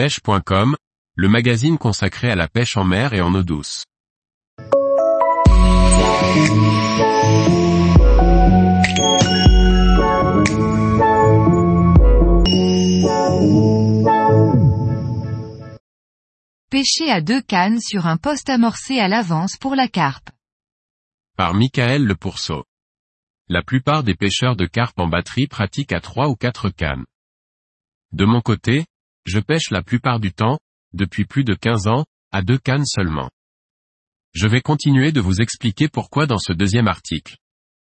pêche.com, le magazine consacré à la pêche en mer et en eau douce. Pêcher à deux cannes sur un poste amorcé à l'avance pour la carpe. Par Michael Le Pourceau. La plupart des pêcheurs de carpe en batterie pratiquent à trois ou quatre cannes. De mon côté, je pêche la plupart du temps, depuis plus de 15 ans, à deux cannes seulement. Je vais continuer de vous expliquer pourquoi dans ce deuxième article.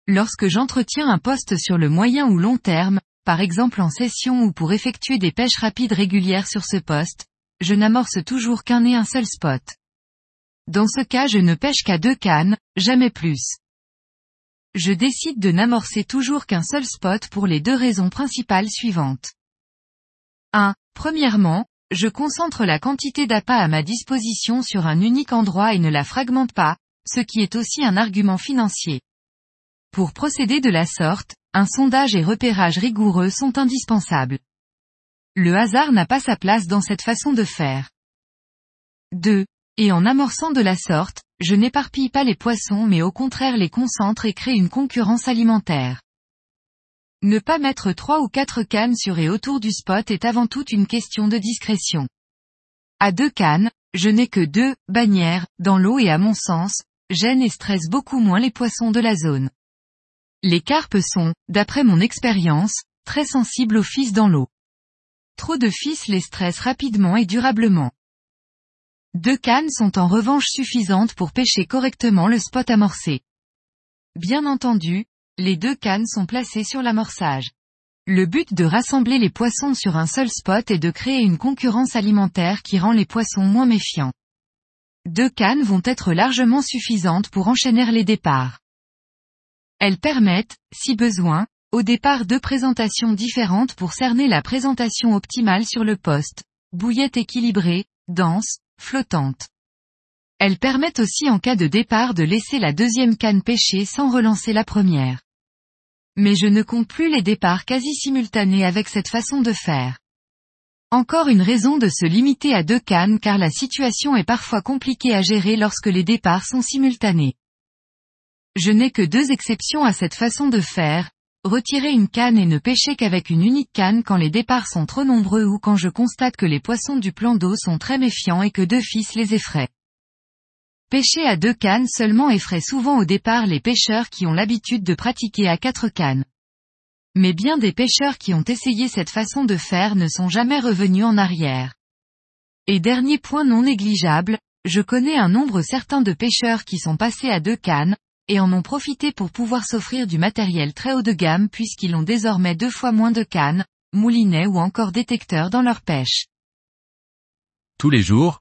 Lorsque j'entretiens un poste sur le moyen ou long terme, par exemple en session ou pour effectuer des pêches rapides régulières sur ce poste, je n'amorce toujours qu'un et un seul spot. Dans ce cas je ne pêche qu'à deux cannes, jamais plus. Je décide de n'amorcer toujours qu'un seul spot pour les deux raisons principales suivantes. 1. Premièrement, je concentre la quantité d'appât à ma disposition sur un unique endroit et ne la fragmente pas, ce qui est aussi un argument financier. Pour procéder de la sorte, un sondage et repérage rigoureux sont indispensables. Le hasard n'a pas sa place dans cette façon de faire. 2. Et en amorçant de la sorte, je n'éparpille pas les poissons mais au contraire les concentre et crée une concurrence alimentaire. Ne pas mettre trois ou quatre cannes sur et autour du spot est avant tout une question de discrétion. À deux cannes, je n'ai que deux bannières dans l'eau et à mon sens, gêne et stresse beaucoup moins les poissons de la zone. Les carpes sont, d'après mon expérience, très sensibles aux fils dans l'eau. Trop de fils les stressent rapidement et durablement. Deux cannes sont en revanche suffisantes pour pêcher correctement le spot amorcé. Bien entendu, les deux cannes sont placées sur l'amorçage. Le but de rassembler les poissons sur un seul spot est de créer une concurrence alimentaire qui rend les poissons moins méfiants. Deux cannes vont être largement suffisantes pour enchaîner les départs. Elles permettent, si besoin, au départ deux présentations différentes pour cerner la présentation optimale sur le poste. Bouillette équilibrée, dense, flottante. Elles permettent aussi en cas de départ de laisser la deuxième canne pêcher sans relancer la première. Mais je ne compte plus les départs quasi simultanés avec cette façon de faire. Encore une raison de se limiter à deux cannes car la situation est parfois compliquée à gérer lorsque les départs sont simultanés. Je n'ai que deux exceptions à cette façon de faire, retirer une canne et ne pêcher qu'avec une unique canne quand les départs sont trop nombreux ou quand je constate que les poissons du plan d'eau sont très méfiants et que deux fils les effraient. Pêcher à deux cannes seulement effraie souvent au départ les pêcheurs qui ont l'habitude de pratiquer à quatre cannes. Mais bien des pêcheurs qui ont essayé cette façon de faire ne sont jamais revenus en arrière. Et dernier point non négligeable, je connais un nombre certain de pêcheurs qui sont passés à deux cannes, et en ont profité pour pouvoir s'offrir du matériel très haut de gamme puisqu'ils ont désormais deux fois moins de cannes, moulinets ou encore détecteurs dans leur pêche. Tous les jours,